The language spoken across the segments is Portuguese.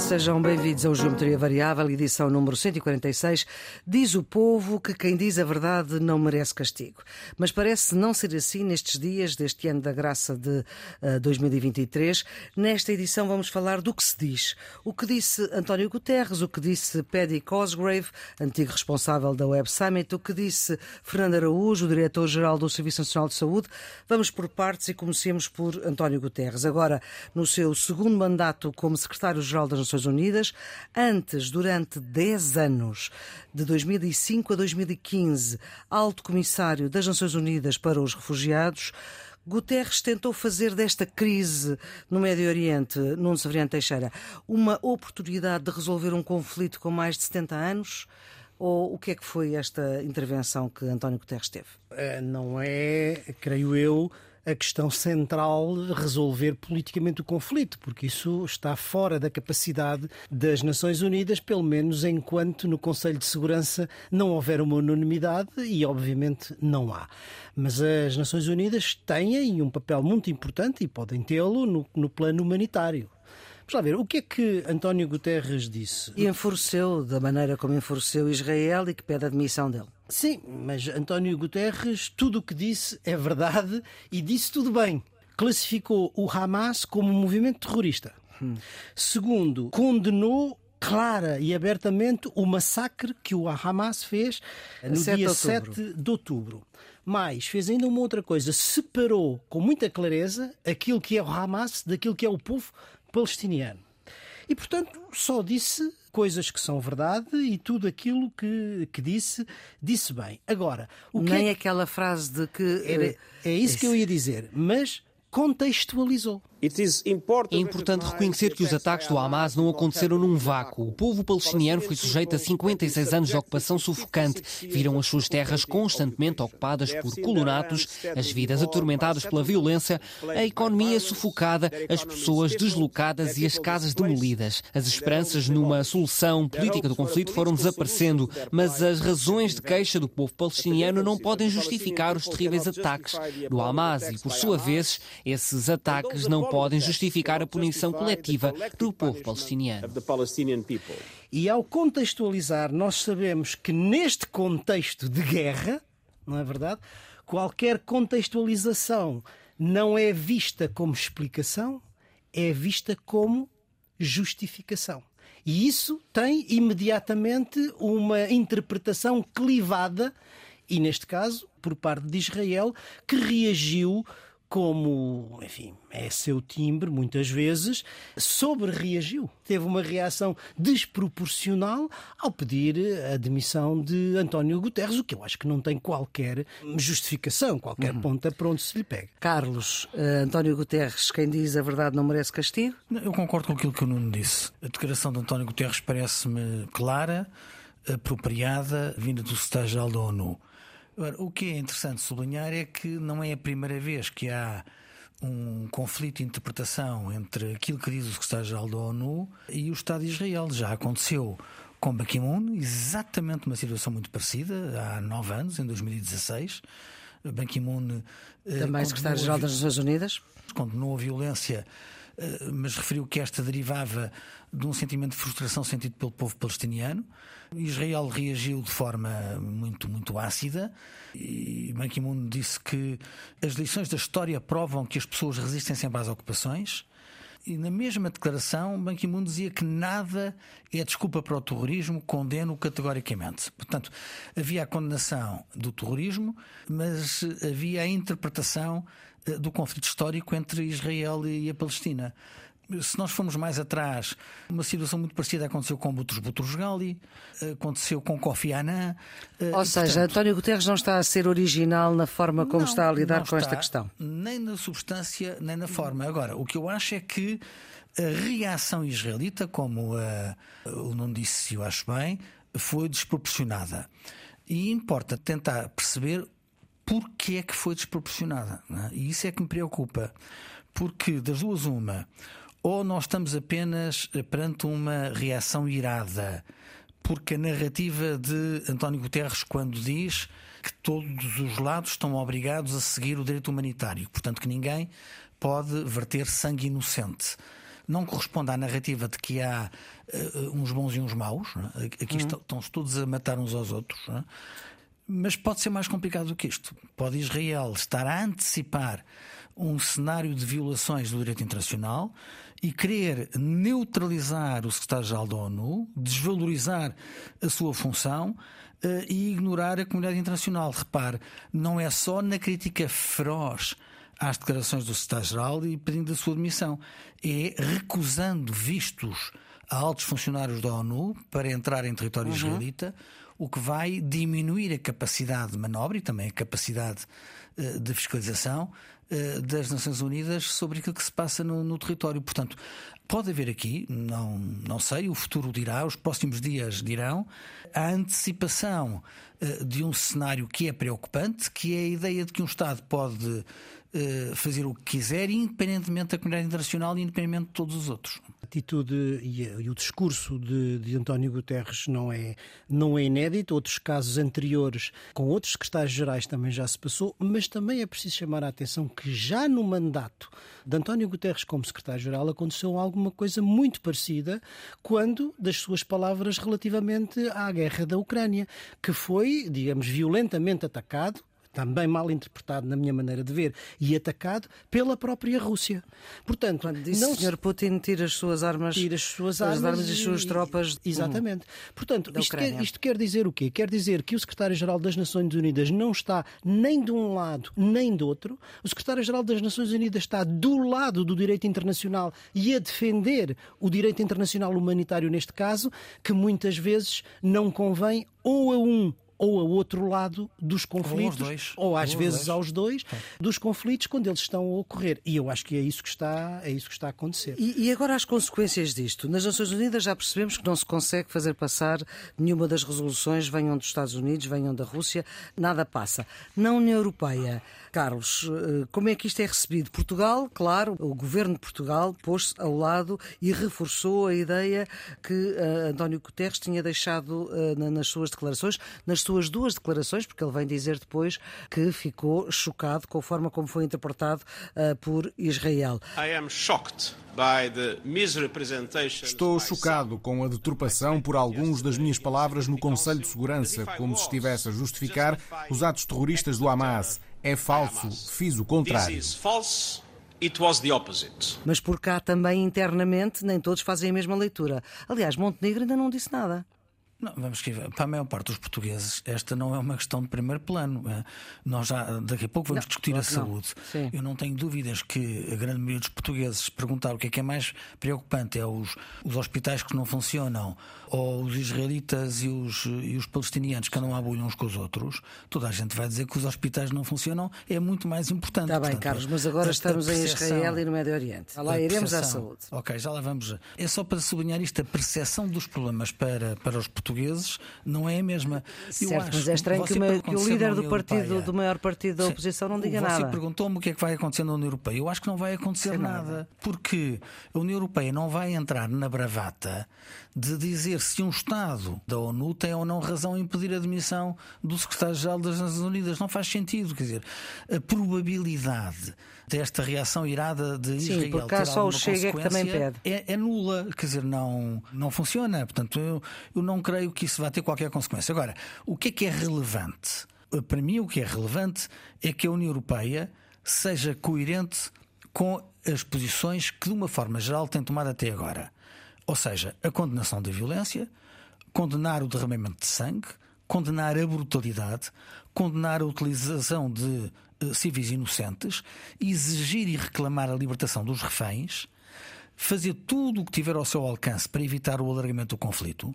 Sejam bem-vindos ao Geometria Variável, edição número 146. Diz o povo que quem diz a verdade não merece castigo. Mas parece não ser assim nestes dias deste ano da graça de uh, eh, 2023. Nesta edição vamos falar do que se diz. O que disse António Guterres, o que disse Paddy Cosgrave, antigo responsável da Web Summit, o que disse Fernando Araújo, diretor-geral do Serviço Nacional de Saúde. Vamos por partes e comecemos por António Guterres. Agora, no seu segundo mandato como secretário-geral das Nações Unidas. Antes, durante 10 anos, de 2005 a 2015, alto comissário das Nações Unidas para os Refugiados. Guterres tentou fazer desta crise no Médio Oriente, Nuno Severiano Teixeira, uma oportunidade de resolver um conflito com mais de 70 anos? Ou o que é que foi esta intervenção que António Guterres teve? Eh, não é, creio eu, a questão central resolver politicamente o conflito, porque isso está fora da capacidade das Nações Unidas, pelo menos enquanto no Conselho de Segurança não houver uma unanimidade e, obviamente, não há. Mas as Nações Unidas têm um papel muito importante e podem tê-lo no, no plano humanitário. Vamos lá ver, o que é que António Guterres disse? E da maneira como enfureceu Israel e que pede a admissão dele. Sim, mas António Guterres, tudo o que disse é verdade e disse tudo bem. Classificou o Hamas como um movimento terrorista. Hum. Segundo, condenou clara e abertamente o massacre que o Hamas fez no 7 dia de 7 de outubro. Mas fez ainda uma outra coisa, separou com muita clareza aquilo que é o Hamas daquilo que é o povo palestiniano. E, portanto, só disse coisas que são verdade e tudo aquilo que, que disse, disse bem. Agora, o que Nem é... aquela frase de que. Era, é isso que eu ia dizer, mas contextualizou. É importante reconhecer que os ataques do Hamas não aconteceram num vácuo. O povo palestiniano foi sujeito a 56 anos de ocupação sufocante. Viram as suas terras constantemente ocupadas por colonatos, as vidas atormentadas pela violência, a economia sufocada, as pessoas deslocadas e as casas demolidas. As esperanças numa solução política do conflito foram desaparecendo, mas as razões de queixa do povo palestiniano não podem justificar os terríveis ataques do Hamas e, por sua vez, esses ataques não podem justificar a punição coletiva do povo palestiniano. E ao contextualizar, nós sabemos que neste contexto de guerra, não é verdade? Qualquer contextualização não é vista como explicação, é vista como justificação. E isso tem imediatamente uma interpretação clivada, e neste caso, por parte de Israel, que reagiu como, enfim, é seu timbre, muitas vezes, sobre-reagiu. Teve uma reação desproporcional ao pedir a demissão de António Guterres, o que eu acho que não tem qualquer justificação, qualquer uhum. ponta para onde se lhe pega. Carlos, uh, António Guterres, quem diz a verdade não merece castigo? Eu concordo com aquilo que o Nuno disse. A declaração de António Guterres parece-me clara, apropriada, vinda do secretário-geral da ONU. Agora, o que é interessante sublinhar é que não é a primeira vez que há um conflito de interpretação entre aquilo que diz o secretário-geral da ONU e o Estado de Israel. Já aconteceu com Ban Ki-moon, exatamente uma situação muito parecida, há nove anos, em 2016. Ban Ki-moon. Eh, Também secretário-geral das Nações Unidas. Condenou a violência eh, mas referiu que esta derivava de um sentimento de frustração sentido pelo povo palestiniano. Israel reagiu de forma muito, muito ácida e Ban Ki-moon disse que as lições da história provam que as pessoas resistem sempre às ocupações. E na mesma declaração, Ban Ki-moon dizia que nada é desculpa para o terrorismo, condeno categoricamente. Portanto, havia a condenação do terrorismo, mas havia a interpretação eh, do conflito histórico entre Israel e a Palestina. Se nós formos mais atrás, uma situação muito parecida aconteceu com Boutros Boutros Ghali, aconteceu com Kofi Annan. Eh, Ou seja, portanto, António Guterres não está a ser original na forma como não, está a lidar com esta questão. Nem na substância, nem na forma. Agora, o que eu acho é que a reação israelita, como uh, o não disse, eu acho bem, foi desproporcionada. E importa tentar perceber porquê é que foi desproporcionada. É? E isso é que me preocupa. Porque das duas, uma, ou nós estamos apenas perante uma reação irada, porque a narrativa de António Guterres, quando diz que todos os lados estão obrigados a seguir o direito humanitário, portanto, que ninguém pode verter sangue inocente. não corresponde à narrativa de que há uh, uns bons e uns maus. É? Aqui uhum. estão-se todos a matar uns aos outros. É? Mas pode ser mais complicado do que isto. Pode Israel estar a antecipar um cenário de violações do direito internacional e querer neutralizar o secretário-geral da ONU, desvalorizar a sua função uh, e ignorar a comunidade internacional. Repare, não é só na crítica feroz às declarações do secretário-geral e pedindo a sua demissão, é recusando vistos a altos funcionários da ONU para entrar em território uhum. israelita, o que vai diminuir a capacidade de manobra e também a capacidade uh, de fiscalização das Nações Unidas sobre aquilo que se passa no, no, território. Portanto, pode haver aqui, não, não sei, o futuro dirá, os próximos dias dirão, a antecipação uh, de um cenário que é preocupante, que é a ideia de que um Estado pode eh, fazer o que quiser, independentemente da comunidade internacional e independentemente de todos os outros. A atitude e, e o discurso de, de, António Guterres não é, não é inédito. Outros casos anteriores, com outros secretários-gerais, também já se passou, mas também é preciso chamar a atenção que já no mandato de António Guterres como secretário-geral aconteceu alguma coisa muito parecida quando das suas palavras relativamente à guerra da Ucrânia, que foi, digamos, violentamente atacado também mal interpretado na minha maneira de ver e atacado pela própria Rússia. Portanto, Quando disse não o Sr. Putin tira as suas armas, tira as suas armas, armas e as suas tropas. Exatamente. Portanto, isto quer, isto quer dizer o quê? Quer dizer que o secretário-geral das Nações Unidas não está nem de um lado nem do outro. O secretário-geral das Nações Unidas está do lado do direito internacional e a defender o direito internacional humanitário neste caso, que muitas vezes não convém ou a um ou a outro lado dos conflitos, ou, dois. ou às ou vezes dois. aos dois, dos conflitos quando eles estão a ocorrer. E eu acho que é isso que está, é isso que está a acontecer. E, e agora as consequências disto. Nas Nações Unidas já percebemos que não se consegue fazer passar nenhuma das resoluções, venham dos Estados Unidos, venham da Rússia, nada passa. Na União Europeia, Carlos, eh, como é que isto é recebido? Portugal, claro, o governo de Portugal pôs-se ao lado e reforçou a ideia que uh, António Guterres tinha deixado uh, nas suas declarações, nas suas duas declarações, porque ele vem dizer depois que ficou chocado com a forma como foi interpretado uh, por Israel. Estou chocado com a deturpação por alguns das minhas palavras no Conselho de Segurança, como se estivesse a justificar os atos terroristas do Hamas. É falso, fiz o contrário. Mas por cá também internamente nem todos fazem a mesma leitura. Aliás, Montenegro ainda não disse nada. Não, vamos que para a maior parte dos portugueses esta não é uma questão de primeiro plano. É? Nós já daqui a pouco vamos não, discutir a saúde. Eu não tenho dúvidas que a grande maioria dos portugueses perguntar o que é que é mais preocupante é os, os hospitais que não funcionam ou os israelitas e os, e os palestinianos que andam à bolha uns com os outros. Toda a gente vai dizer que os hospitais não funcionam é muito mais importante. Está bem, Portanto, Carlos, mas agora estamos em Israel e no Médio Oriente. Lá iremos à saúde. Ok, já lá vamos. É só para sublinhar isto, a percepção dos problemas para, para os portugueses portugueses não é a mesma. Eu certo, mas é estranho que, uma, que, o líder do partido, do maior partido da oposição, não diga você nada. Você perguntou-me o que é que vai acontecer na União Europeia. Eu acho que não vai acontecer nada, nada, porque a União Europeia não vai entrar na bravata de dizer se um Estado da ONU tem ou não razão em impedir a admissão do secretário-geral das Nações Unidas. Não faz sentido. Quer dizer, a probabilidade desta reação irada de Israel Sim, porque ter só o Chega que também pede. É, é, nula. Quer dizer, não, não funciona. Portanto, eu, eu não creio que isso vá ter qualquer consequência. Agora, o que é que é relevante? Para mim, o que é relevante é que a União Europeia seja coerente com as posições que, de uma forma geral, tem tomado até agora. Ou seja, a condenação da violência, condenar o derramamento de sangue, condenar a brutalidade, condenar a utilização de uh, civis inocentes, exigir e reclamar a libertação dos reféns, fazer tudo o que tiver ao seu alcance para evitar o alargamento do conflito.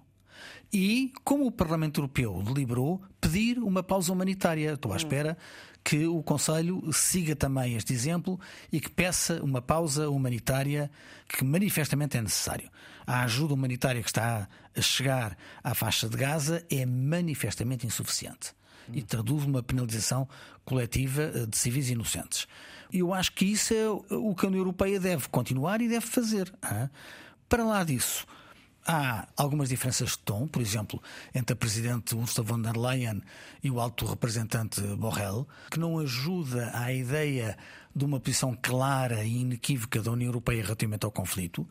E, como o Parlamento Europeu deliberou, pedir uma pausa humanitária. Estou à espera que o Conselho siga também este exemplo e que peça uma pausa humanitária que manifestamente é necessário. A ajuda humanitária que está a chegar à faixa de Gaza é manifestamente insuficiente e traduz uma penalização coletiva eh, de civis inocentes. Eu acho que isso é o que a União Europeia deve continuar e deve fazer. Para lá disso, Há algumas diferenças de tom, por exemplo, entre a Presidente Ursula von der Leyen e o alto representante Borrell, que não ajuda à ideia de uma posição clara e inequívoca da União Europeia relativamente ao conflito,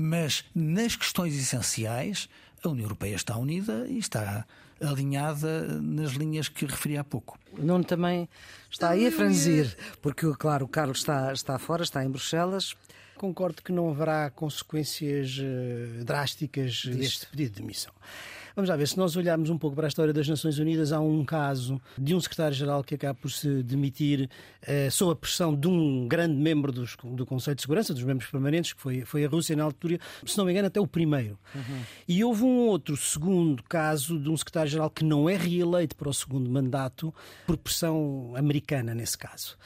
mas nas questões essenciais a União Europeia está unida e está alinhada nas linhas que referi há pouco. O Nuno também está aí a franzir, porque, claro, o Carlos está, está fora, está em Bruxelas. Concordo que não haverá consequências uh, drásticas Disto. deste pedido de demissão. Vamos lá ver, se nós olharmos um pouco para a história das Nações Unidas, há um caso de um secretário-geral que acaba por se demitir uh, sob a pressão de um grande membro dos, do Conselho de Segurança, dos membros permanentes, que foi, foi a Rússia na altura, se não me engano, até o primeiro. Uhum. E houve um outro segundo caso de um secretário-geral que não é reeleito para o segundo mandato por pressão americana, nesse caso.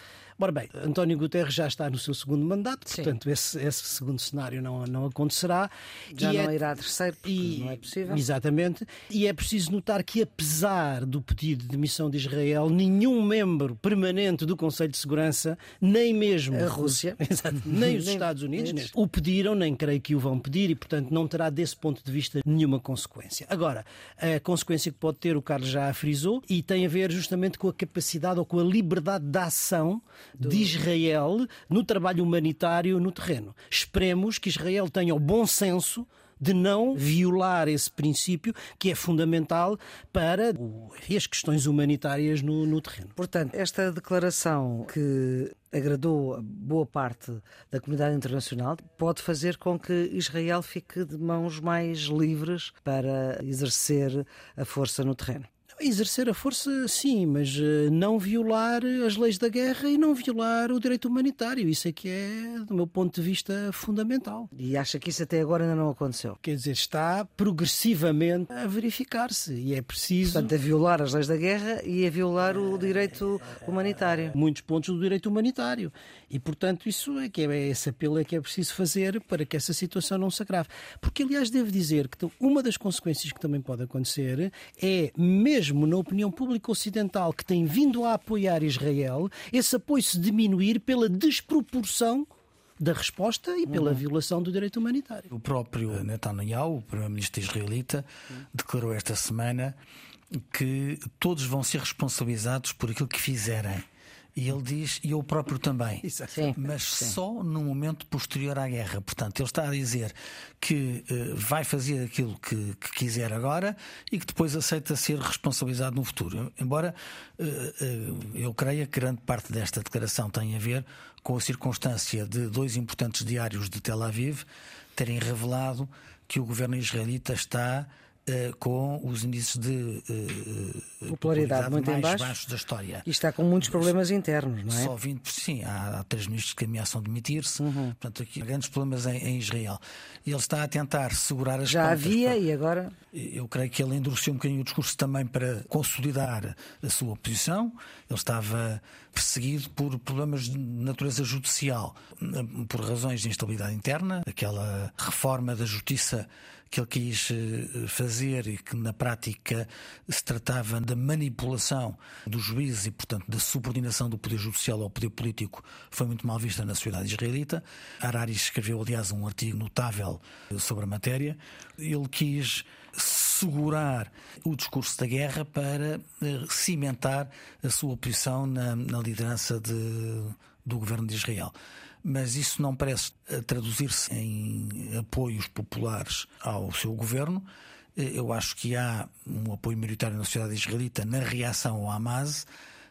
Ora bem, António Guterres já está no seu segundo mandato, Sim. portanto, esse, esse, segundo cenário não, não acontecerá. Já e não é, irá terceiro, porque e, não é possível. Exatamente. E é preciso notar que, apesar do pedido de demissão de Israel, nenhum membro permanente do Conselho de Segurança, nem mesmo a Rússia, nem os Estados Unidos, o pediram, nem creio que o vão pedir, e, portanto, não terá, desse ponto de vista, nenhuma consequência. Agora, a consequência que pode ter, o Carlos já a frisou, e tem a ver justamente com a capacidade ou com a liberdade de ação do... de Israel no trabalho humanitário no terreno. Esperemos que Israel tenha o bom senso de não violar esse princípio que é fundamental para as questões humanitárias no, no, terreno. Portanto, esta declaração que agradou a boa parte da comunidade internacional pode fazer com que Israel fique de mãos mais livres para exercer a força no terreno. Exercer a força, sim, mas eh, não violar as leis da guerra e não violar o direito humanitário. Isso é que é, do meu ponto de vista, fundamental. E acha que isso até agora ainda não aconteceu? Quer dizer, está progressivamente a verificar-se e é preciso. Portanto, a violar as leis da guerra e a violar o direito humanitário. Muitos pontos do direito humanitário. E, portanto, isso é que é, esse apelo é que é preciso fazer para que essa situação não se agrave. Porque, aliás, devo dizer que uma das consequências que também pode acontecer é, mesmo na opinião pública ocidental que tem vindo a apoiar Israel, esse apoio se diminuir pela desproporção da resposta e pela uhum. violação do direito humanitário. O próprio Netanyahu, o primeiro-ministro israelita, declarou esta semana que todos vão ser responsabilizados por aquilo que fizerem. E ele diz, e eu próprio também, sim, mas sim. só no momento posterior à guerra. Portanto, ele está a dizer que uh, vai fazer aquilo que, que, quiser agora e que depois aceita ser responsabilizado no futuro. Embora uh, uh, eu creia que grande parte desta declaração tem a ver com a circunstância de dois importantes diários de Tel Aviv terem revelado que o governo israelita está Uh, com os índices de uh, popularidade, muito mais baixo. baixos da história. E está com muitos problemas internos, não é? Só 20%, sim, há, há três ministros que ameaçam demitir-se, uhum. portanto, aqui há grandes problemas em, em, Israel. E ele está a tentar segurar as Já havia para... e agora? Eu creio que ele endureceu um bocadinho o discurso também para consolidar a sua posição. Ele estava perseguido por problemas de natureza judicial, por razões de instabilidade interna, aquela reforma da justiça que ele quis eh, fazer e que na prática se tratava da manipulação dos juízes e, portanto, da subordinação do poder judicial ao poder político foi muito mal vista na sociedade israelita. Harari escreveu, aliás, um artigo notável sobre a matéria. Ele quis segurar o discurso da guerra para eh, cimentar a sua posição na, na liderança de, do governo de Israel mas isso não parece eh, traduzir-se em apoios populares ao seu governo. Eh, eu acho que há um apoio maioritário na sociedade israelita na reação ao Hamas,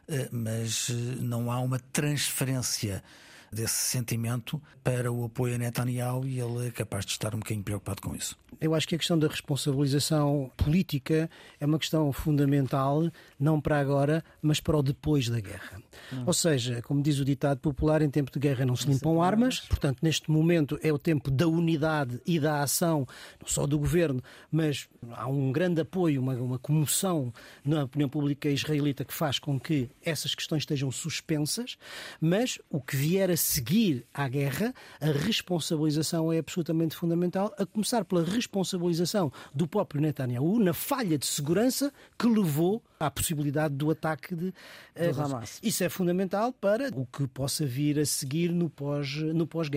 eh, mas não há uma transferência desse sentimento para o apoio a Netanyahu e ele é capaz de estar um bocadinho preocupado com isso. Eu acho que a questão da responsabilização política é uma questão fundamental, não para agora, mas para o depois da guerra. Hum. Ou seja, como diz o ditado popular, em tempo de guerra não se limpam armas, portanto, neste momento é o tempo da unidade e da ação, não só do governo, mas há um grande apoio, uma, uma comoção na opinião pública israelita que faz com que essas questões estejam suspensas, mas o que vier a seguir à guerra, a responsabilização é absolutamente fundamental, a começar pela responsabilização do próprio Netanyahu na falha de segurança que levou à possibilidade do ataque de uh, Hamas. Isso é fundamental para o que possa vir a seguir no pós-guerra. No pós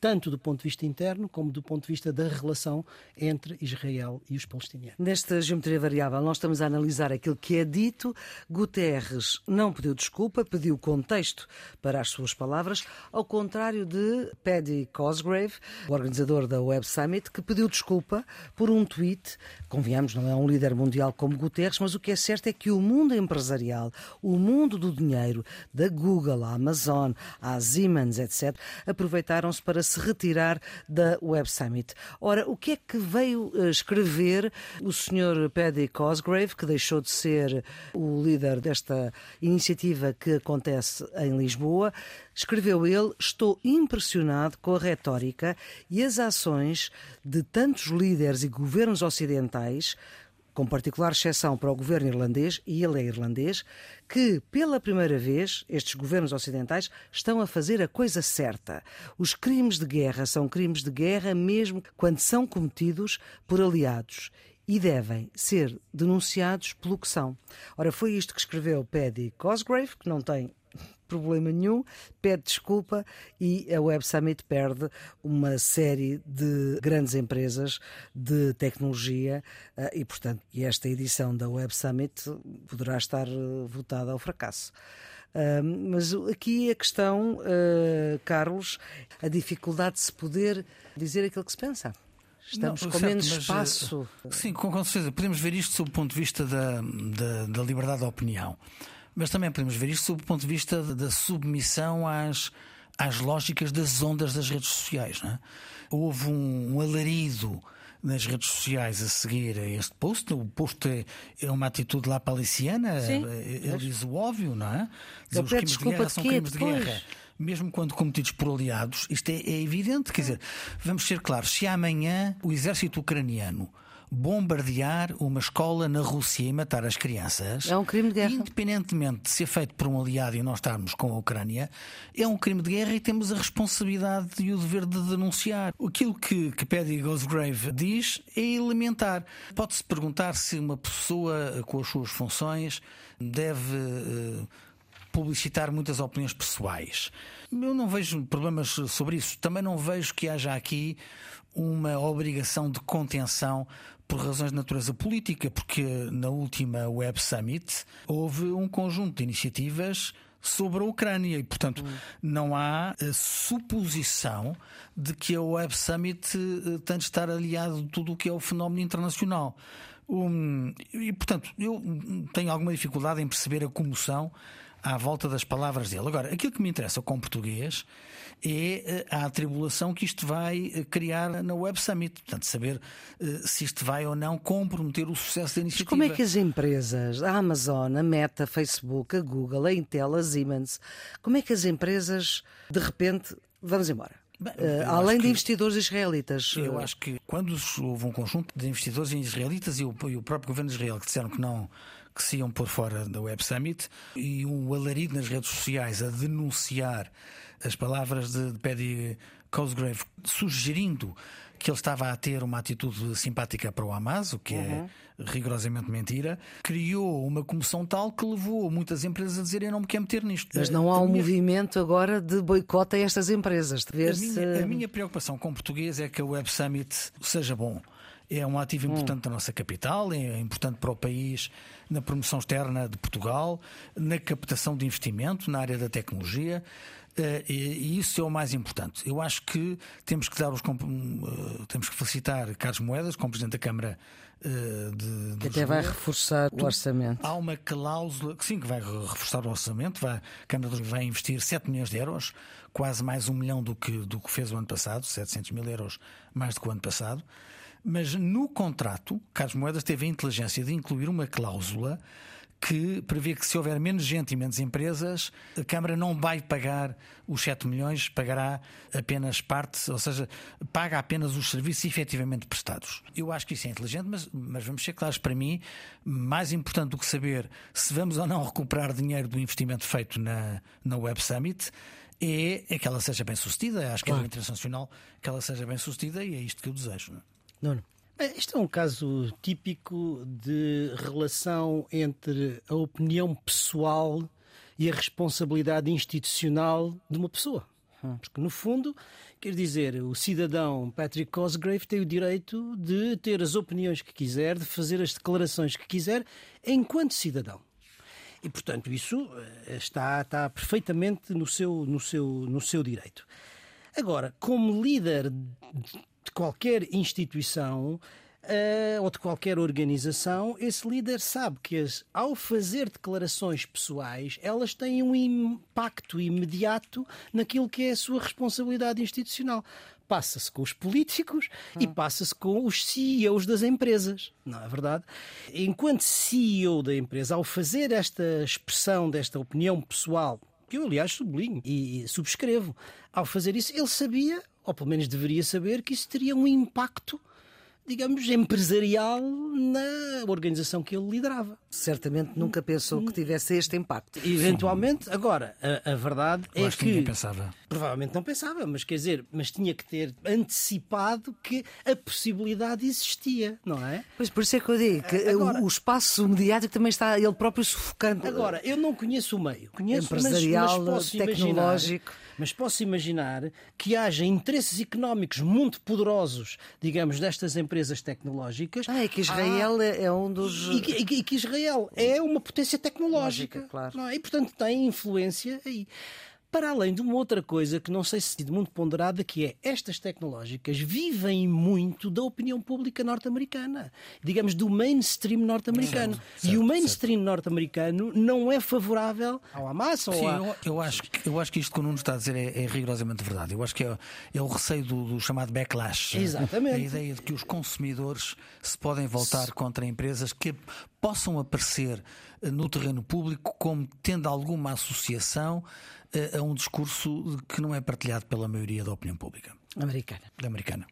tanto do ponto de vista interno como do ponto de vista da relação entre Israel e os palestinianos. Nesta geometria variável, nós estamos a analisar aquilo que é dito. Guterres não pediu desculpa, pediu contexto para as suas palavras, ao contrário de Paddy Cosgrave, o organizador da Web Summit, que pediu desculpa por um tweet. Convenhamos, não é um líder mundial como Guterres, mas o que é certo é que o mundo empresarial, o mundo do dinheiro, da Google, a Amazon, a Siemens, etc., aproveitaram-se para se retirar da Web Summit. Ora, o que é que veio eh, escrever o Sr. Paddy Cosgrave, que deixou de ser o líder desta iniciativa que acontece em Lisboa? Escreveu ele: Estou impressionado com a retórica e as ações de tantos líderes e governos ocidentais com particular exceção para o governo irlandês, e ele é irlandês, que, pela primeira vez, estes governos ocidentais estão a fazer a coisa certa. Os crimes de guerra são crimes de guerra mesmo quando são cometidos por aliados e devem ser denunciados pelo que são. Ora, foi isto que escreveu Paddy Cosgrave, que não tem problema nenhum, pede desculpa e a Web Summit perde uma série de grandes empresas de tecnologia eh, e, portanto, esta edição da Web Summit poderá estar eh, votada ao fracasso. mas aqui a questão, uh, Carlos, a dificuldade de se poder dizer aquilo que se pensa. Estamos Não, com certo, menos mas, espaço. Sim, com, com certeza. Podemos ver isto sob o ponto de vista da, da, da liberdade de opinião. Mas também podemos ver isto sob o ponto de vista da submissão às, às lógicas das ondas das redes sociais. É? Houve um, um, alarido nas redes sociais a seguir a este post. O post é, é uma atitude lá paliciana, Sim, ele mas... diz o óbvio, não é? Dizer, os crimes de guerra são crimes de guerra mesmo quando cometidos por aliados, isto é, é, evidente. Quer dizer, vamos ser claros: se amanhã o exército ucraniano bombardear uma escola na Rússia e matar as crianças. É um crime de guerra. Independentemente de ser feito por um aliado e nós estarmos com a Ucrânia, é um crime de guerra e temos a responsabilidade e o dever de denunciar. Aquilo que, que Paddy Gosgrave diz é elementar. Pode-se perguntar se uma pessoa com as suas funções deve. Uh, publicitar muitas opiniões pessoais. Eu não vejo problemas sobre isso. Também não vejo que haja aqui uma obrigação de contenção por razões de natureza política, porque na última Web Summit houve um conjunto de iniciativas sobre a Ucrânia e, portanto, hum. não há a suposição de que a Web Summit eh, tem de estar aliado de tudo o que é o fenómeno internacional. Um, e, portanto, eu tenho alguma dificuldade em perceber a comoção à volta das palavras dele. Agora, aquilo que me interessa com português é eh, a atribulação que isto vai eh, criar na Web Summit. Portanto, saber eh, se isto vai ou não comprometer o sucesso da iniciativa. Mas como é que as empresas, a Amazon, a Meta, a Facebook, a Google, a Intel, a Siemens, como é que as empresas, de repente, vamos embora? Bem, além de investidores israelitas. Eu acho que quando houve um conjunto de investidores israelitas e o, e o próprio governo de Israel que disseram que não que se iam pôr fora da Web Summit e um alarido nas redes sociais a denunciar as palavras de Paddy Cosgrave, sugerindo que ele estava a ter uma atitude simpática para o Hamas, o que é uhum. é rigorosamente mentira, criou uma comoção tal que levou muitas empresas a dizerem eu não me quero meter nisto. Mas não há um minha... movimento agora de boicote a estas empresas. De ver a, minha, a minha preocupação com o português é que a Web Summit seja bom é um ativo importante hum. da nossa capital, é importante para o país na promoção externa de Portugal, na captação de investimento na área da tecnologia. Eh, e isso é o mais importante. Eu acho que temos que dar os eh, temos que felicitar Carlos Moedas, como Presidente da Câmara eh, de, que até vai reforçar o orçamento. Há uma cláusula que sim, que vai reforçar o orçamento. Vai, a Câmara vai investir 7 milhões de euros, quase mais um milhão do que, do que fez o ano passado, 700 mil euros mais do que o ano passado. Mas no contrato, Carlos Moedas teve a inteligência de incluir uma cláusula que prevê que se houver menos gente e menos empresas, a Câmara não vai pagar os 7 milhões, pagará apenas parte, ou seja, paga apenas os serviços efetivamente prestados. Eu acho que isso é inteligente, mas, mas vamos ser claros, para mim, mais importante do que saber se vamos ou não recuperar dinheiro do investimento feito na, na Web Summit é, é que ela seja bem sucedida. Acho que claro. é internacional que ela seja bem sucedida e é isto que eu desejo. Não Nuno. Este é um caso típico de relação entre a opinião pessoal e a responsabilidade institucional de uma pessoa. Porque, no fundo, quer dizer, o cidadão Patrick Cosgrave tem o direito de ter as opiniões que quiser, de fazer as declarações que quiser, enquanto cidadão. E, portanto, isso eh, está, está perfeitamente no seu, no, seu, no seu direito. Agora, como líder de qualquer instituição, uh, ou de qualquer organização, esse líder sabe que as, ao fazer declarações pessoais, elas têm um impacto imediato naquilo que é a sua responsabilidade institucional passa-se com os políticos hum. e passa-se com os CEOs das empresas, não é verdade? Enquanto CEO da empresa, ao fazer esta expressão desta opinião pessoal, que eu aliás sublinho e subscrevo, ao fazer isso, ele sabia, ou pelo menos deveria saber, que isso teria um impacto digamos, empresarial na organização que ele liderava. Certamente nunca pensou que tivesse este impacto. Eventualmente, agora, a, a verdade Eu é acho que. ninguém pensava. Provavelmente não pensava, mas quer dizer, mas tinha que ter antecipado que a possibilidade existia, não é? Pois por isso é que eu digo que Agora- o, espaço mediático também está ele próprio sufocando. Agora, eu não conheço o meio. Conheço, mas- Empresarial, mas, posso tecnológico. Imaginar, mas posso imaginar que haja interesses económicos muito poderosos, digamos, destas empresas tecnológicas. Ah, é que Israel é, é um dos. E e e que Israel é uma potência tecnológica. Lógica, claro. não é? E, portanto, tem influência aí. Para além de uma outra coisa que não sei se é muito ponderada, que é estas tecnológicas vivem muito da opinião pública norte-americana, digamos, do mainstream norte-americano. E o mainstream norte-americano não é favorável ao Hamas ou Sim, a... eu, eu acho, que- eu acho que isto que o Nuno está a dizer é, é rigorosamente verdade. Eu acho que é, é o receio do, do chamado backlash. Exatamente. A ideia de que os consumidores se podem voltar contra empresas que possam aparecer eh, no terreno público como tendo alguma associação a um discurso que não é partilhado pela maioria da opinião pública Americana. americana.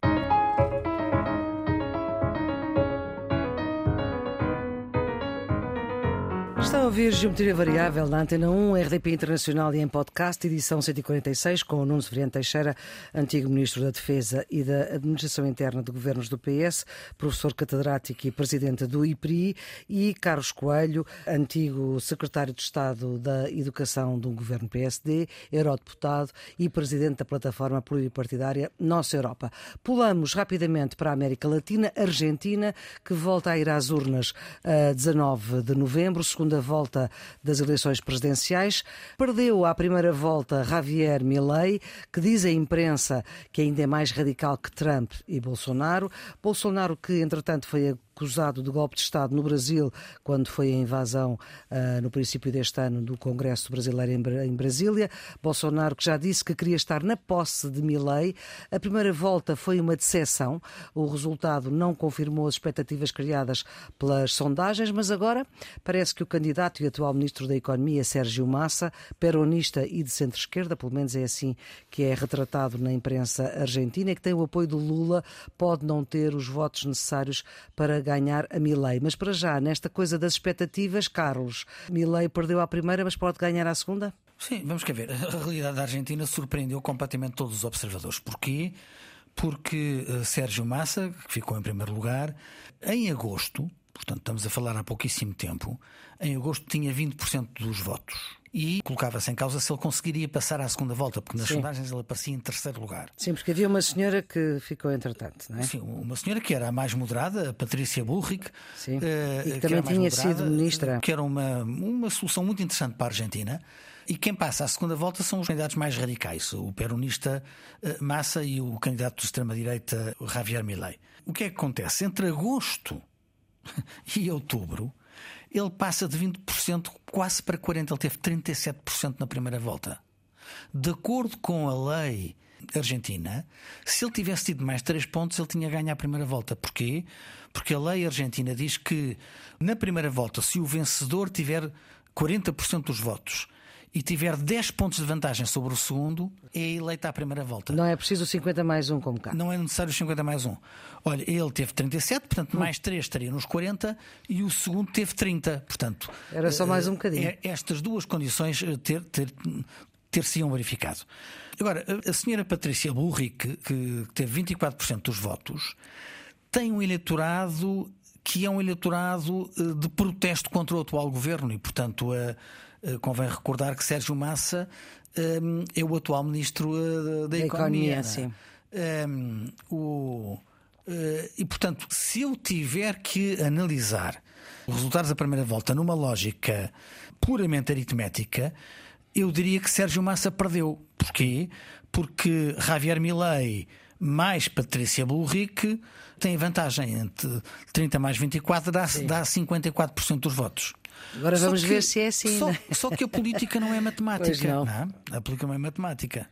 Está a ouvir Geometria Variável na Antena 1, RDP Internacional e em podcast, edição 146, com o Nuno Severiano Teixeira, antigo Ministro da Defesa e da Administração Interna de Governos do PS, professor catedrático e presidente do IPRI, e Carlos Coelho, antigo Secretário de Estado da Educação do Governo PSD, eurodeputado e presidente da plataforma pluripartidária Nossa Europa. Pulamos rapidamente para a América Latina, Argentina, que volta a ir às urnas a 19 de novembro, segunda volta das eleições presidenciais. Perdeu à primeira volta Javier Milei, que diz à imprensa que ainda é mais radical que Trump e Bolsonaro. Bolsonaro que, entretanto, foi acusado de golpe de Estado no Brasil, quando foi a invasão ah, no princípio deste ano do Congresso Brasileiro em, em Brasília. Bolsonaro que já disse que queria estar na posse de Milei. A primeira volta foi uma decepção. O resultado não confirmou as expectativas criadas pelas sondagens, mas agora parece que o candidato e atual ministro da Economia, Sérgio Massa, peronista e de centro-esquerda, pelo menos é assim que é retratado na imprensa argentina, que tem o apoio do Lula, pode não ter os votos necessários para ganhar a Milei. Mas para já, nesta coisa das expectativas, Carlos, Milei perdeu a primeira, mas pode ganhar a segunda? Sim, vamos cá ver. A realidade da Argentina surpreendeu completamente todos os observadores. Porquê? Porque eh, Sérgio Massa, que ficou em primeiro lugar, em agosto, portanto estamos a falar há pouquíssimo tempo, em agosto tinha 20% dos votos. E colocava-se em causa se ele conseguiria passar à segunda volta, porque nas Sim. sondagens ele aparecia em terceiro lugar. Sim, porque havia uma senhora que ficou entretanto, não é? Sim, uma senhora que era a mais moderada, a Patrícia Bullrich, Sim. eh, E que também tinha moderada, sido ministra. Que era uma, uma solução muito interessante para a Argentina. E quem passa à segunda volta são os candidatos mais radicais, o peronista eh, Massa e o candidato de extrema-direita Javier Milei. O que é que acontece? Entre agosto e outubro, ele passa de 20% quase para 40%. Ele teve 37% na primeira volta. De acordo com a lei argentina, se ele tivesse tido mais 3 pontos, ele tinha ganho a primeira volta. Porquê? Porque a lei argentina diz que na primeira volta, se o vencedor tiver 40% dos votos e tiver 10 pontos de vantagem sobre o segundo, é eleito à primeira volta. Não é preciso 50 mais um como cá. Não é necessário os 50 mais um. Olha, ele teve 37, portanto, mais 3 estaria nos 40 e o segundo teve 30. Portanto, Era só mais um bocadinho. eh, Estas duas condições eh, ter, ter, ter-se-iam verificado. Agora, a- senhora Patrícia Bullrich, que, que teve 24% dos votos, tem um eleitorado que é um eleitorado eh, de protesto contra o atual governo e, portanto, a, convém recordar que Sérgio Massa um, é o atual ministro da, da Economia. economia sim. Um, o, uh, e, portanto, se eu tiver que analisar os resultados da primeira volta numa lógica puramente aritmética, eu diria que Sérgio Massa perdeu. Porquê? Porque Javier Milei mais Patrícia Bullrich tem vantagem entre 30 mais 24 dá, dá 54% dos votos. Agora vamos que, ver se é assim. Só, só, que a política não é matemática. Não. não. A política não é matemática.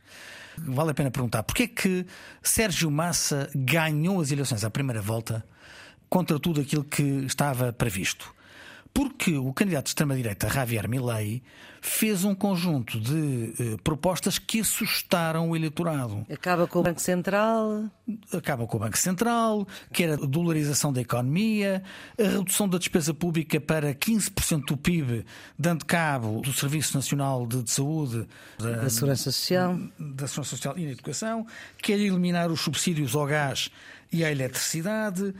Vale a pena perguntar porquê é que Sérgio Massa ganhou as eleições à primeira volta contra tudo aquilo que estava previsto? Porque o candidato de extrema-direita, Javier Milei, fez um conjunto de eh, propostas que assustaram o eleitorado. Acaba com o Banco Central. Acaba com o Banco Central, que era a dolarização da economia, a redução da despesa pública para 15% do PIB, dando cabo do Serviço Nacional de, de Saúde, da, da Segurança Social. Da Segurança Social e da Educação, quer eliminar os subsídios ao gás e à eletricidade.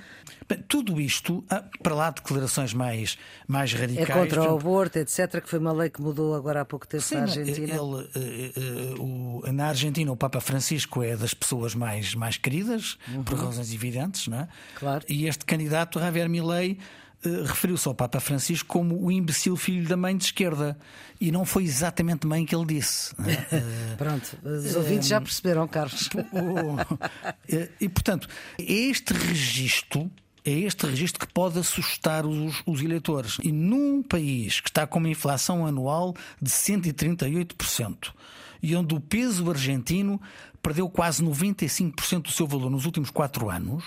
Tudo isto, ah, para lá de declarações mais, mais radicais. É contra o aborto, etc., que foi uma lei que mudou agora há pouco tempo sim, na Argentina. Ele, ele, o, na Argentina, o Papa Francisco é das pessoas mais, mais queridas, uhum. por razões evidentes, não é? Claro. E este candidato, Javier Milei, referiu-se ao Papa Francisco como o imbecil filho da mãe de esquerda. E não foi exatamente mãe que ele disse. Uh, Pronto, os ouvintes uh, já perceberam, Carlos. e, portanto, este registro é este registro que pode assustar os, os, eleitores. E num país que está com uma inflação anual de 138% e onde o peso argentino perdeu quase 95% do seu valor nos últimos quatro anos,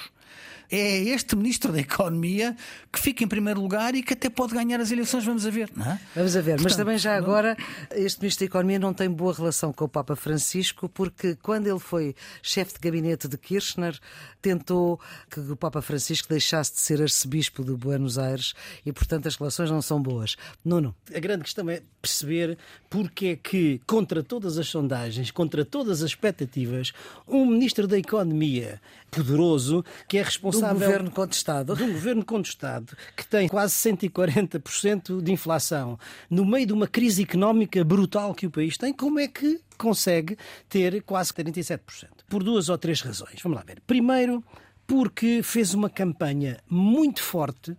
é este Ministro da Economia que fica em primeiro lugar e que até pode ganhar as eleições, vamos a ver, não é? Vamos a ver, Portanto, mas também já agora este Ministro da Economia não tem boa relação com o Papa Francisco, porque quando ele foi chefe de gabinete de Kirchner, tentou que o Papa Francisco deixasse de ser arcebispo de Buenos Aires e, portanto, as relações não são boas. Nuno. A grande questão é perceber porque é que, contra todas as sondagens, contra todas as expectativas, um Ministro da Economia poderoso, que é responsável responsável. De um governo contestado. De um governo contestado, que tem quase 140% de inflação, no meio de uma crise económica brutal que o país tem, como é que consegue ter quase 37%? Por duas ou três razões. Vamos lá ver. Primeiro, porque fez uma campanha muito forte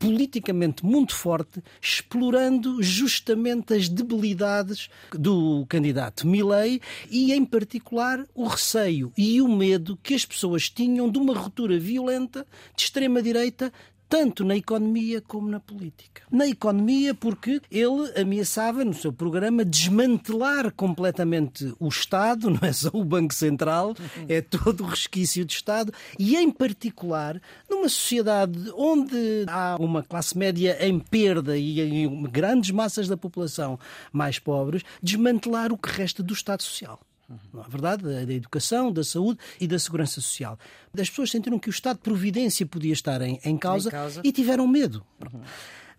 politicamente muito forte, explorando justamente as debilidades do candidato Milley e, em particular, o receio e o medo que as pessoas tinham de uma ruptura violenta de extrema-direita tanto na economia como na política. Na economia, porque ele ameaçava no seu programa desmantelar completamente o Estado, não é só o Banco Central, é todo o resquício do Estado, e em particular numa sociedade onde há uma classe média em perda e grandes massas da população mais pobres, desmantelar o que resta do Estado Social. Não é verdade? Da educação, da saúde e da segurança social. As pessoas sentiram que o Estado de Providência podia estar em, em, causa, em causa, e tiveram medo. Uhum.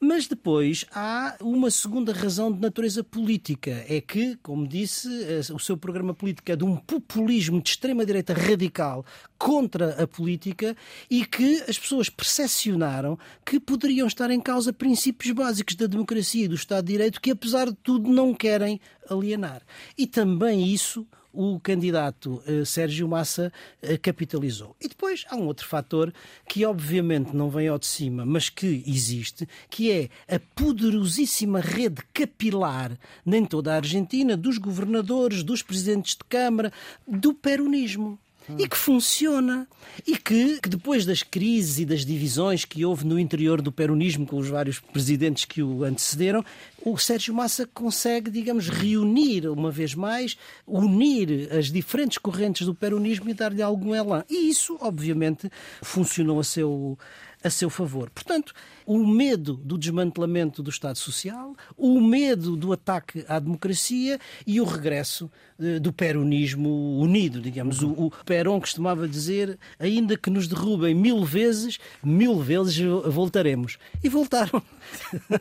Mas depois há uma segunda razão de natureza política. É que, como disse, eh, o seu programa político é de um populismo de extrema-direita radical contra a política e que as pessoas percepcionaram que poderiam estar em causa princípios básicos da democracia e do Estado de Direito que, apesar de tudo, não querem alienar. E também isso o candidato uh, Sérgio Massa uh, capitalizou. E depois há um outro fator que obviamente não vem ao de cima, mas que existe, que é a poderosíssima rede capilar em toda a Argentina dos governadores, dos presidentes de Câmara, do peronismo e que funciona. E que, que, depois das crises e das divisões que houve no interior do peronismo com os vários presidentes que o antecederam, o Sérgio Massa consegue, digamos, reunir uma vez mais, unir as diferentes correntes do peronismo e dar-lhe algum elan. E isso, obviamente, funcionou a seu a seu favor. Portanto, o medo do desmantelamento do Estado Social, o medo do ataque à democracia e o regresso eh, do peronismo unido, digamos. O, o Perón costumava dizer, ainda que nos derrubem mil vezes, mil vezes voltaremos. E voltaram.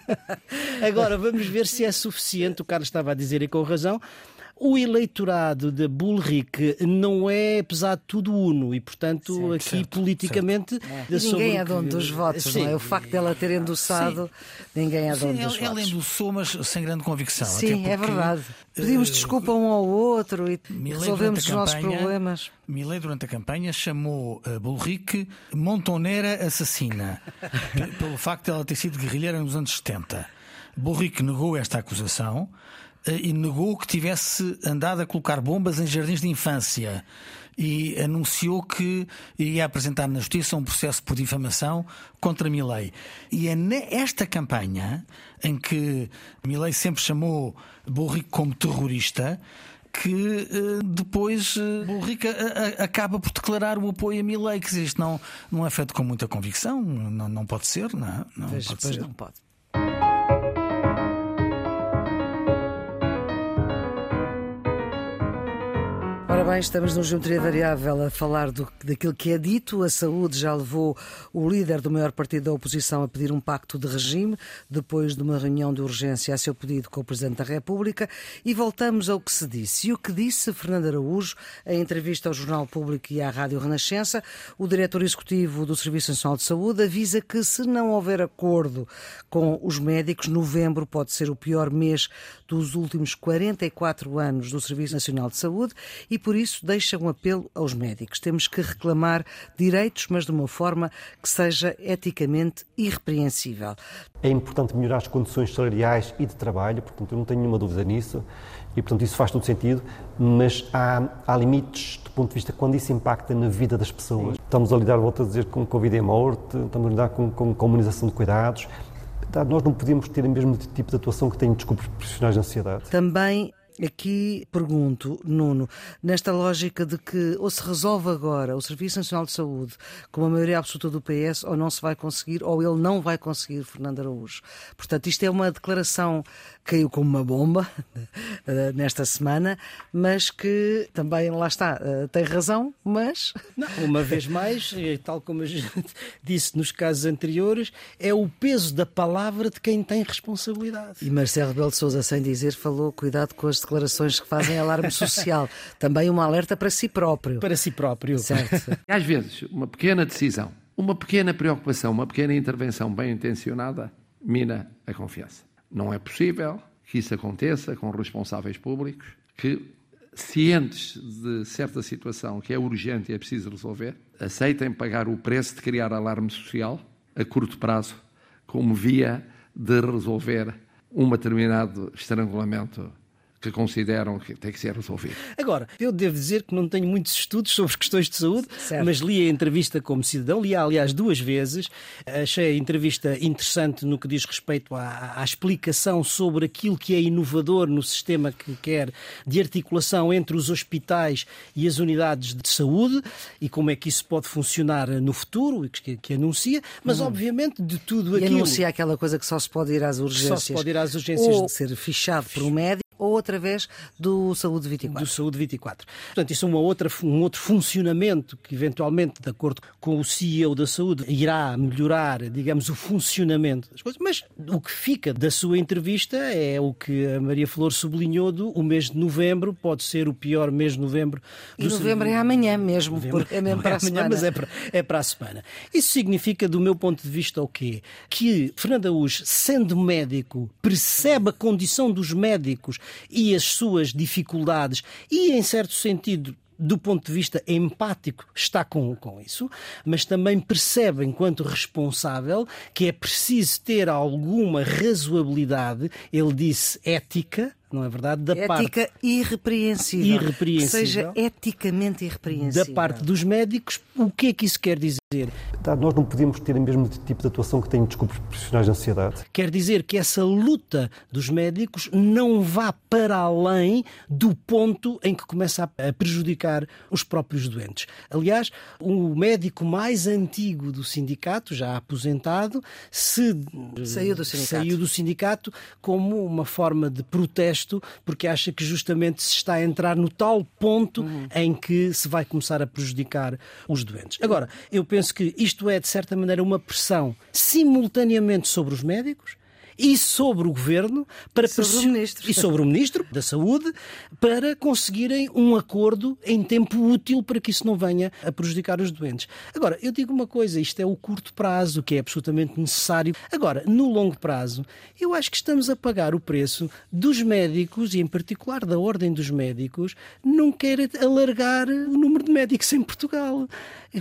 Agora, vamos ver se é suficiente, o Carlos estava a dizer e com razão, o eleitorado de Bullrich não é, apesar de tudo, uno e, portanto, certo, aqui certo, politicamente. Certo. Ninguém é dono dos votos, Sim. não é? O facto dela ter endossado, Sim. ninguém é dono Sim, dos ela, votos. Ela endossou, mas sem grande convicção. Sim, é verdade. Pedimos uh, desculpa um ao outro e resolvemos os nossos problemas. Milley, durante a campanha, chamou uh, Bullrich montonera assassina, pelo facto de ela ter sido guerrilheira nos anos 70. Bullrich negou esta acusação eh, e negou que tivesse andado a colocar bombas em jardins de infância e anunciou que iria apresentar na justiça um processo por difamação contra Milley. E é nesta campanha em que Milley sempre chamou Bullrich como terrorista que eh, depois uh, Bullrich acaba por declarar o apoio a Milley, que isto não, não é feito com muita convicção, não, não pode ser, não, é? não pois, pode pois ser. não pode. Ora bem, estamos no Geometria Variável a falar do, daquilo que é dito. A saúde já levou o líder do maior partido da oposição a pedir um pacto de regime, depois de uma reunião de urgência a seu pedido com o Presidente da República. E voltamos ao que se disse. E o que disse Fernando Araújo em entrevista ao Jornal Público e à Rádio Renascença, o diretor executivo do Serviço Nacional de Saúde avisa que, se não houver acordo com os médicos, novembro pode ser o pior mês dos últimos 44 anos do Serviço Nacional de Saúde e por isso deixa um apelo aos médicos. Temos que reclamar direitos, mas de uma forma que seja eticamente irrepreensível. É importante melhorar as condições salariais e de trabalho, portanto, eu não tenho nenhuma dúvida nisso, e portanto isso faz todo sentido, mas há, há limites do ponto de vista quando isso impacta na vida das pessoas. Estamos a lidar, volto a dizer, com Covid e morte, estamos a lidar com, com comunização de cuidados, nós não podemos ter o mesmo tipo de atuação que têm desculpas profissionais de ansiedade. Também Aqui pergunto, Nuno, nesta lógica de que ou se resolve agora o Serviço Nacional de Saúde com a maioria absoluta do PS ou não se vai conseguir, ou ele não vai conseguir, Fernando Araújo. Portanto, isto é uma declaração caiu como uma bomba eh, nesta semana, mas que também, lá está, eh, tem razão, mas. Não, uma vez mais, tal como a gente disse nos casos anteriores, é o peso da palavra de quem tem responsabilidade. E Marcelo Rebelo de Souza, sem dizer, falou cuidado com as declarações que fazem alarme social. Também uma alerta para si próprio. Para si próprio. Certo. Às vezes, uma pequena decisão, uma pequena preocupação, uma pequena intervenção bem intencionada mina a confiança. Não é possível que isso aconteça com responsáveis públicos que, cientes de certa situação que é urgente e é preciso resolver, aceitem pagar o preço de criar alarme social a curto prazo como via de resolver um determinado estrangulamento que consideram que tem que ser resolvido. Agora, eu devo dizer que não tenho muitos estudos sobre questões de saúde, certo. mas li a entrevista como cidadão, li aliás duas vezes. Achei a entrevista interessante no que diz respeito à, à explicação sobre aquilo que é inovador no sistema que quer de articulação entre os hospitais e as unidades de saúde e como é que isso pode funcionar no futuro, que, que anuncia, mas hum. obviamente de tudo aquilo. E anuncia aquela coisa que só se pode ir às urgências. Só se pode ir às urgências. Ou ser fichado por um médico ou através do Saúde 24. Do Saúde 24. Portanto, isso é uma outra, um outro funcionamento que, eventualmente, de acordo com o CEO da saúde, irá melhorar, digamos, o funcionamento das coisas. Mas o que fica da sua entrevista é o que a Maria Flor sublinhou do o mês de novembro pode ser o pior mês de novembro. E novembro é amanhã mesmo, novembro, porque é mesmo para é a amanhã, semana. Mas é para, é para a semana. Isso significa, do meu ponto de vista, o quê? Que Fernando Araújo, sendo médico, percebe a condição dos médicos e as suas dificuldades e, em certo sentido, do ponto de vista empático, está com, com isso, mas também percebe, enquanto responsável, que é preciso ter alguma razoabilidade, ele disse ética, não é verdade? Da Ética parte irrepreensível. irrepreensível. Que seja eticamente irrepreensível. Da parte dos médicos, o que é que isso quer dizer? Nós não podemos ter o mesmo tipo de atuação que têm desculpas profissionais de ansiedade. Quer dizer que essa luta dos médicos não vá para além do ponto em que começa a prejudicar os próprios doentes. Aliás, o médico mais antigo do sindicato, já aposentado, se saiu do sindicato, saiu do sindicato como uma forma de protesto porque acha que justamente se está a entrar no tal ponto uhum. em que se vai começar a prejudicar os doentes. Agora, eu penso que isto é, de certa maneira, uma pressão simultaneamente sobre os médicos e sobre o governo para sobre o ministro. e sobre o ministro da Saúde para conseguirem um acordo em tempo útil para que isso não venha a prejudicar os doentes. Agora, eu digo uma coisa, isto é o curto prazo que é absolutamente necessário. Agora, no longo prazo, eu acho que estamos a pagar o preço dos médicos e em particular da ordem dos médicos não quer alargar o número de médicos em Portugal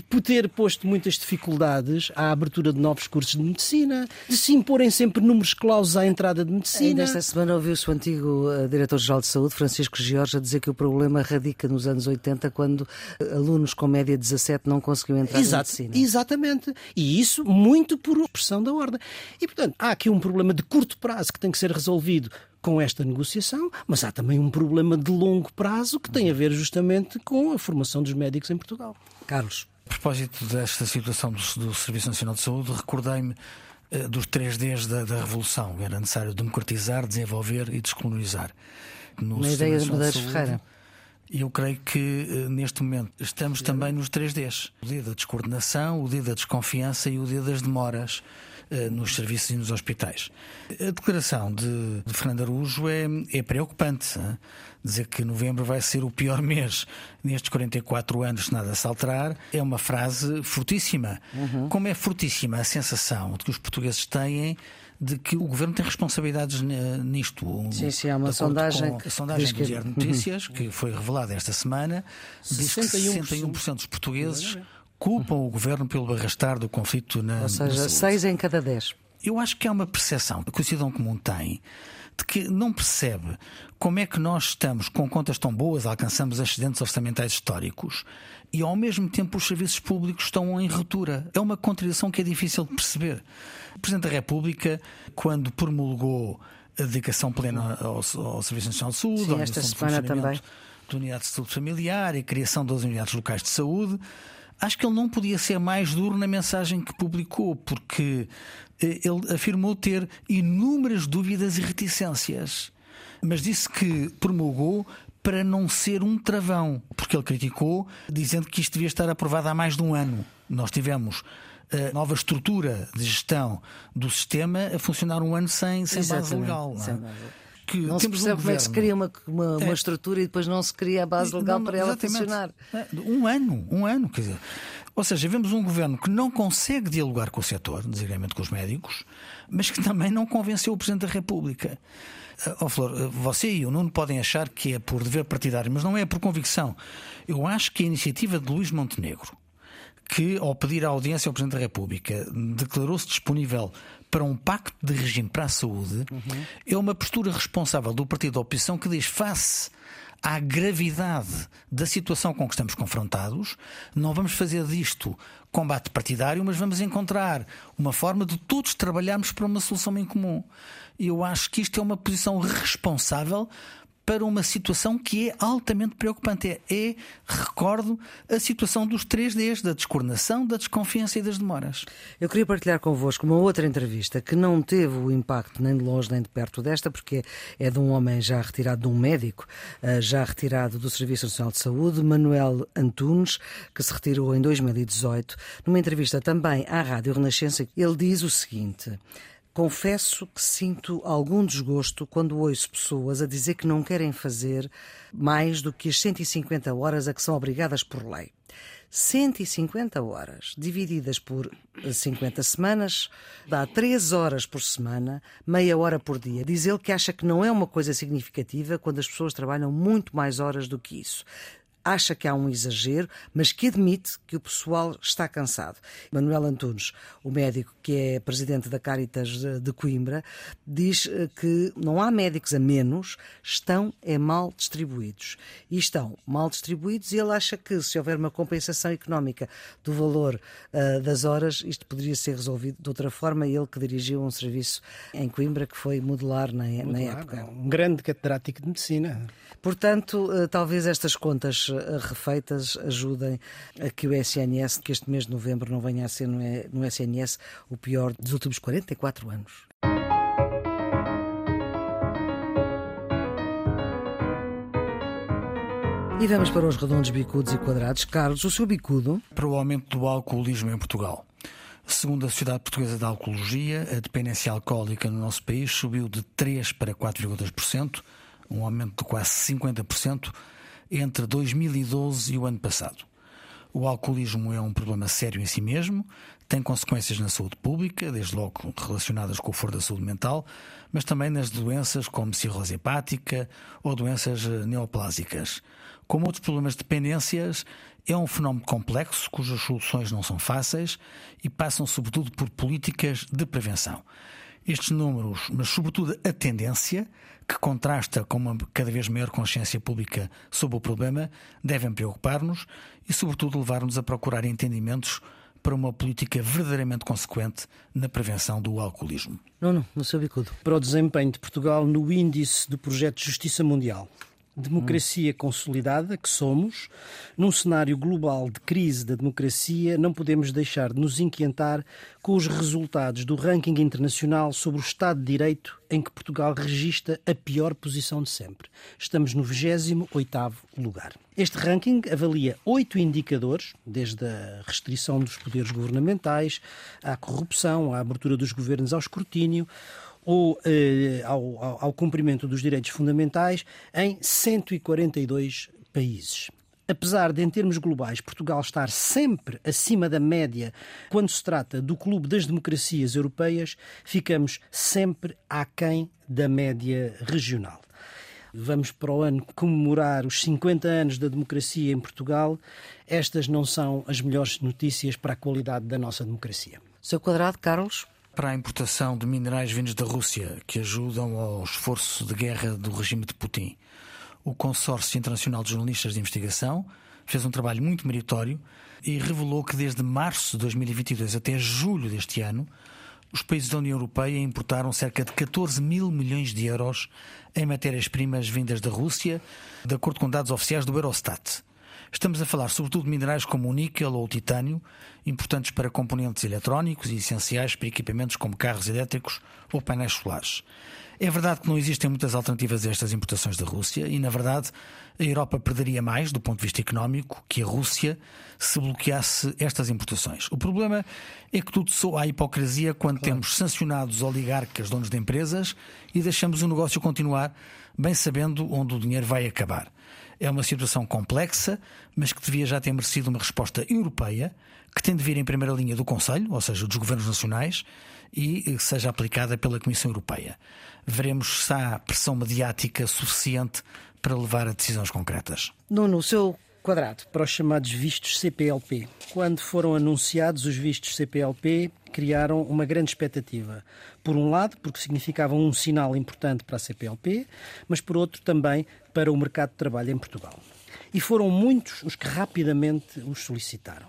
por ter posto muitas dificuldades à abertura de novos cursos de medicina, de se imporem sempre números clausos à entrada de medicina. Nesta semana ouviu-se o antigo uh, Diretor-Geral de Saúde, Francisco Jorge, a dizer que o problema radica nos anos 80, quando uh, alunos com média 17 não conseguiam entrar Exato, na medicina. Exatamente. E isso muito por pressão da ordem. E, portanto, há aqui um problema de curto prazo que tem que ser resolvido com esta negociação, mas há também um problema de longo prazo que tem a ver justamente com a formação dos médicos em Portugal. Carlos. A propósito desta situação do, do Serviço Nacional de Saúde, recordei-me dos três Ds da, da, Revolução. Era necessário democratizar, desenvolver e descolonizar. No Na ideia de Medeiros Ferreira. E eu creio que uh, neste momento estamos também nos três Ds: o D da descoordenação, o D da desconfiança e o D das demoras nos serviços e nos hospitais. A declaração de, de Fernando Araújo é, é preocupante. Dizer que novembro vai ser o pior mês nestes 44 anos, se nada se alterar, é uma frase fortíssima. Uhum. Como é fortíssima a sensação de que os portugueses têm de que o governo tem responsabilidades nisto. Sim, sim, há uma sondagem. a sondagem do Diário de Notícias, que foi revelada esta semana, diz que 61% dos portugueses culpam o governo pelo arrastar do conflito na. Ou seja, 6 em cada 10. Eu acho que há uma percepção que o cidadão comum tem de que não percebe como é que nós estamos com contas tão boas, alcançamos excedentes orçamentais históricos e ao mesmo tempo os serviços públicos estão em ruptura. É uma contradição que é difícil de perceber. O Presidente da República, quando promulgou a dedicação plena ao, ao Serviço Nacional de Saúde, Sim, esta semana também. da Unidade de Saúde Familiar e a criação das unidades locais de saúde, acho que ele não podia ser mais duro na mensagem que publicou, porque eh, ele afirmou ter inúmeras dúvidas e reticências, mas disse que promulgou para não ser um travão, porque ele criticou, dizendo que isto devia estar aprovado há mais de um ano. Nós tivemos a nova estrutura de gestão do sistema a funcionar um ano sem, sem base legal. Não é? Que não se percebe um como é que se cria uma, uma, uma, é. estrutura e depois não se cria a base legal não, para ela funcionar. É, um ano, um ano, quer dizer. Ou seja, vemos um governo que não consegue dialogar com o setor, designadamente com os médicos, mas que também não convenceu o Presidente da República. Oh, Flor, você e o Nuno podem achar que é por dever partidário, mas não é por convicção. Eu acho que a iniciativa de Luís Montenegro, que, ao pedir a audiência ao Presidente da República, declarou-se disponível para um pacto de regime para a saúde, uhum. é uma postura responsável do partido da oposição que diz face à gravidade da situação com que estamos confrontados, não vamos fazer disto combate partidário, mas vamos encontrar uma forma de todos trabalharmos para uma solução em comum. E eu acho que isto é uma posição responsável para uma situação que é altamente preocupante. É, é, recordo, a situação dos três Ds, da descoordenação, da desconfiança e das demoras. Eu queria partilhar convosco uma outra entrevista que não teve o impacto nem de longe nem de perto desta, porque é de um homem já retirado, de um médico, eh, já retirado do Serviço Nacional de Saúde, Manuel Antunes, que se retirou em 2018. Numa entrevista também à Rádio Renascença, ele diz o seguinte. Confesso que sinto algum desgosto quando ouço pessoas a dizer que não querem fazer mais do que as 150 horas a que são obrigadas por lei. 150 horas divididas por 50 semanas dá 3 horas por semana, meia hora por dia. Diz ele que acha que não é uma coisa significativa quando as pessoas trabalham muito mais horas do que isso acha que há um exagero, mas que admite que o pessoal está cansado. Manuel Antunes, o médico que é presidente da Caritas de Coimbra, diz eh, que não há médicos a menos, estão é mal distribuídos. E estão mal distribuídos e ele acha que se houver uma compensação económica do valor uh, das horas, isto poderia ser resolvido de outra forma. Ele que dirigiu um serviço em Coimbra que foi modular na, modular, na época. Um grande catedrático de medicina. Portanto, uh, talvez estas contas refeitas ajudem a que o SNS, que este mês de novembro não venha a ser no SNS o pior dos últimos 44 anos. E vamos para os redondos, bicudos e quadrados. Carlos, o seu bicudo? Para o aumento do alcoolismo em Portugal. Segundo a Sociedade Portuguesa de Alcoologia, a dependência alcoólica no nosso país subiu de 3 para 4,2%, um aumento de quase 50% entre 2012 e o ano passado. O alcoolismo é um problema sério em si mesmo, tem consequências na saúde pública, desde logo relacionadas com o foro da saúde mental, mas também nas doenças como cirrose hepática ou doenças eh, neoplásicas. Como outros problemas de dependências, é um fenómeno complexo cujas soluções não são fáceis e passam sobretudo por políticas de prevenção. Estes números, mas sobretudo a tendência, que contrasta com uma cada vez maior consciência pública sobre o problema, devem preocupar-nos e, sobretudo, levar-nos a procurar entendimentos para uma política verdadeiramente consequente na prevenção do alcoolismo. Não, não, no seu bicudo. Para o desempenho de Portugal no índice do projeto de Justiça Mundial democracia consolidada que somos, num cenário global de crise da democracia, não podemos deixar de nos inquietar com os resultados do ranking internacional sobre o Estado de Direito em que Portugal registra a pior posição de sempre. Estamos no 28º lugar. Este ranking avalia oito indicadores, desde a restrição dos poderes governamentais, à corrupção, à abertura dos governos ao escrutínio, ou eh, ao, ao cumprimento dos direitos fundamentais em 142 países. Apesar de, em termos globais, Portugal estar sempre acima da média quando se trata do clube das democracias europeias, ficamos sempre aquém da média regional. Vamos para o ano comemorar os 50 anos da democracia em Portugal. Estas não são as melhores notícias para a qualidade da nossa democracia. Seu quadrado, Carlos? Para a importação de minerais vindos da Rússia que ajudam ao esforço de guerra do regime de Putin. O Consórcio Internacional de Jornalistas de Investigação fez um trabalho muito meritório e revelou que desde março de 2022 até julho deste ano, os países da União Europeia importaram cerca de 14 mil milhões de euros em matérias-primas vindas da Rússia, de acordo com dados oficiais do Eurostat. Estamos a falar sobretudo de minerais como o níquel ou o titânio, importantes para componentes eletrónicos e essenciais para equipamentos como carros elétricos ou painéis solares. É verdade que não existem muitas alternativas a estas importações da Rússia e, na verdade, a Europa perderia mais, do ponto de vista económico, que a Rússia se bloqueasse estas importações. O problema é que tudo soa à hipocrisia quando claro. temos sancionados oligarcas, donos de empresas, e deixamos o negócio continuar, bem sabendo onde o dinheiro vai acabar. É uma situação complexa, mas que devia já ter merecido uma resposta europeia, que tem de vir em primeira linha do Conselho, ou seja, dos governos nacionais, e seja aplicada pela Comissão Europeia. Veremos se há pressão mediática suficiente para levar a decisões concretas. Nuno, o seu quadrado para os chamados vistos CPLP. Quando foram anunciados os vistos CPLP, criaram uma grande expectativa. Por um lado, porque significavam um sinal importante para a CPLP, mas por outro também para o mercado de trabalho em Portugal. E foram muitos os que rapidamente os solicitaram.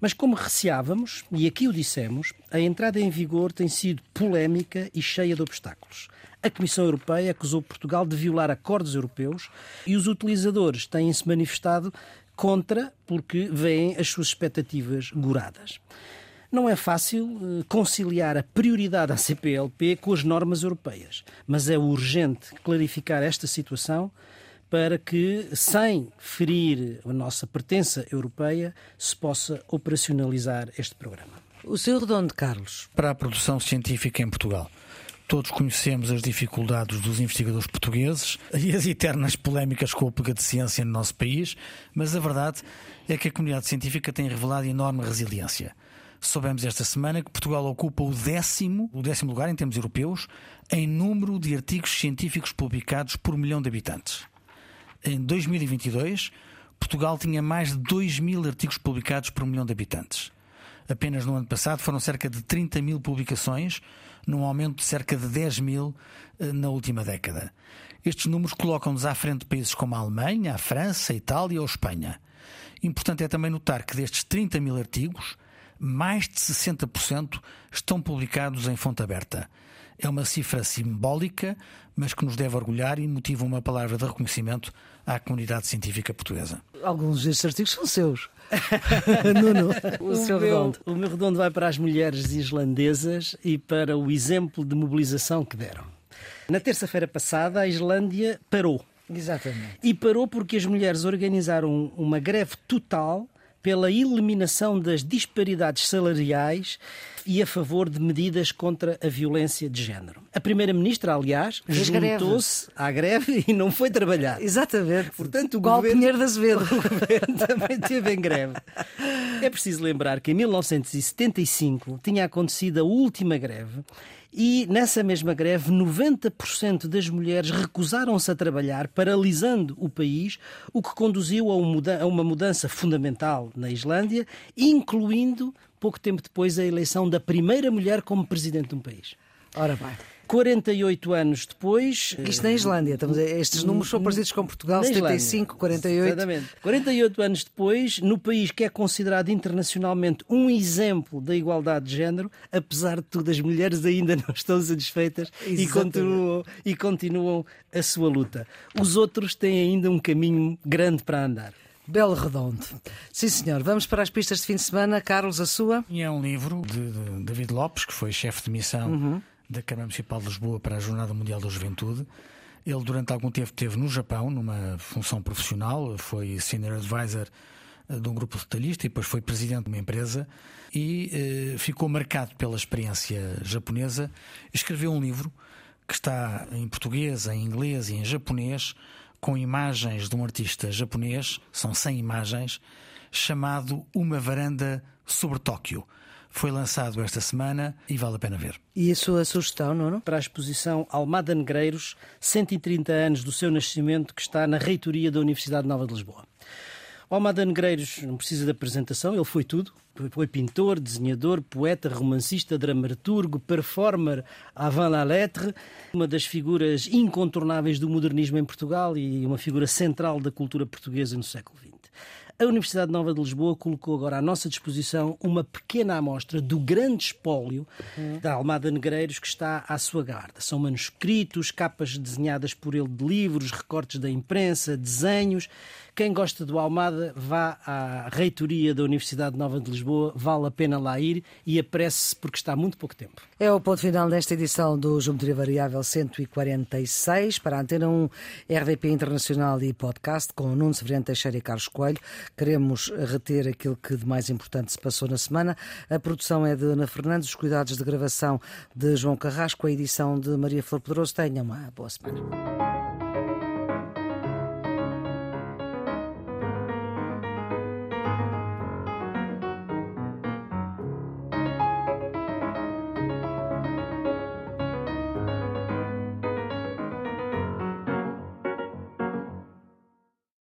Mas como receávamos, e aqui o dissemos, a entrada em vigor tem sido polémica e cheia de obstáculos. A Comissão Europeia acusou Portugal de violar acordos europeus e os utilizadores têm-se manifestado contra porque veem as suas expectativas goradas. Não é fácil eh, conciliar a prioridade à CPLP com as normas europeias, mas é urgente clarificar esta situação para que, sem ferir a nossa pertença europeia, se possa operacionalizar este programa. O seu redondo, Carlos. Para a produção científica em Portugal. Todos conhecemos as dificuldades dos investigadores portugueses e as eternas polémicas com a pega de ciência no nosso país, mas a verdade é que a comunidade científica tem revelado enorme resiliência. Soubemos esta semana que Portugal ocupa o décimo, o décimo lugar em termos europeus em número de artigos científicos publicados por milhão de habitantes. Em 2022, Portugal tinha mais de 2 mil artigos publicados por milhão de habitantes. Apenas no ano passado foram cerca de 30 mil publicações, num aumento de cerca de 10 mil eh, na última década. Estes números colocam-nos à frente de países como a Alemanha, a França, a Itália ou a Espanha. Importante é também notar que destes 30 mil artigos, mais de 60% estão publicados em fonte aberta. É uma cifra simbólica, mas que nos deve orgulhar e motiva uma palavra de reconhecimento à comunidade científica portuguesa. Alguns destes artigos são seus. Nuno, o, o, seu meu, redondo. o meu redondo vai para as mulheres islandesas e para o exemplo de mobilização que deram. Na terça-feira passada, a Islândia parou. Exatamente. E parou porque as mulheres organizaram uma greve total pela eliminação das disparidades salariais e a favor de medidas contra a violência de género. A Primeira-Ministra, aliás, juntou-se à greve e não foi trabalhar. Exatamente. Portanto, o Igual governo... Pinheiro de Azevedo. O governo também esteve em greve. É preciso lembrar que em 1975 tinha acontecido a última greve e nessa mesma greve 90% das mulheres recusaram-se a trabalhar, paralisando o país, o que conduziu a uma mudança fundamental na Islândia, incluindo, pouco tempo depois, a eleição da primeira mulher como presidente de um país. Ora bem. 48 anos depois. Isto na Islândia, estamos, estes números são parecidos com Portugal, 75, 48. Exatamente. 48 anos depois, no país que é considerado internacionalmente um exemplo da igualdade de género, apesar de tudo, as mulheres ainda não estão satisfeitas e continuam, e continuam a sua luta. Os outros têm ainda um caminho grande para andar. Belo Redondo. Sim, senhor. Vamos para as pistas de fim de semana. Carlos, a sua? E é um livro de, de David Lopes, que foi chefe de missão. Uhum da Câmara Municipal de Lisboa para a Jornada Mundial da Juventude. Ele, durante algum tempo, esteve no Japão, numa função profissional, foi Senior Advisor eh, de um grupo detalhista e depois foi presidente de uma empresa e eh, ficou marcado pela experiência japonesa. Escreveu um livro que está em português, em inglês e em japonês, com imagens de um artista japonês, são 100 imagens, chamado Uma Varanda sobre Tóquio foi lançado esta semana e vale a pena ver. E a sua sugestão, Nuno? Para a exposição Almada Negreiros, 130 anos do seu nascimento, que está na reitoria da Universidade Nova de Lisboa. O Almada Negreiros não precisa de apresentação, ele foi tudo. Foi pintor, desenhador, poeta, romancista, dramaturgo, performer avant la lettre, uma das figuras incontornáveis do modernismo em Portugal e uma figura central da cultura portuguesa no século XX. A Universidade Nova de Lisboa colocou agora à nossa disposição uma pequena amostra do grande espólio da Almada Negreiros que está à sua guarda. São manuscritos, capas desenhadas por ele de livros, recortes da imprensa, desenhos. Quem gosta do Almada, vá à reitoria da Universidade Nova de Lisboa, vale a pena lá ir e apresse-se porque está muito pouco tempo. É o ponto final desta edição do Geometria Variável 146 para a Antena 1, RDP Internacional e Podcast com Nuno Severiano Teixeira e Carlos Coelho. Queremos reter aquilo que de mais importante se passou na semana. A produção é de Ana Fernandes, os cuidados de gravação de João Carrasco, a edição de Maria Flor Pedroso. Tenha uma boa semana.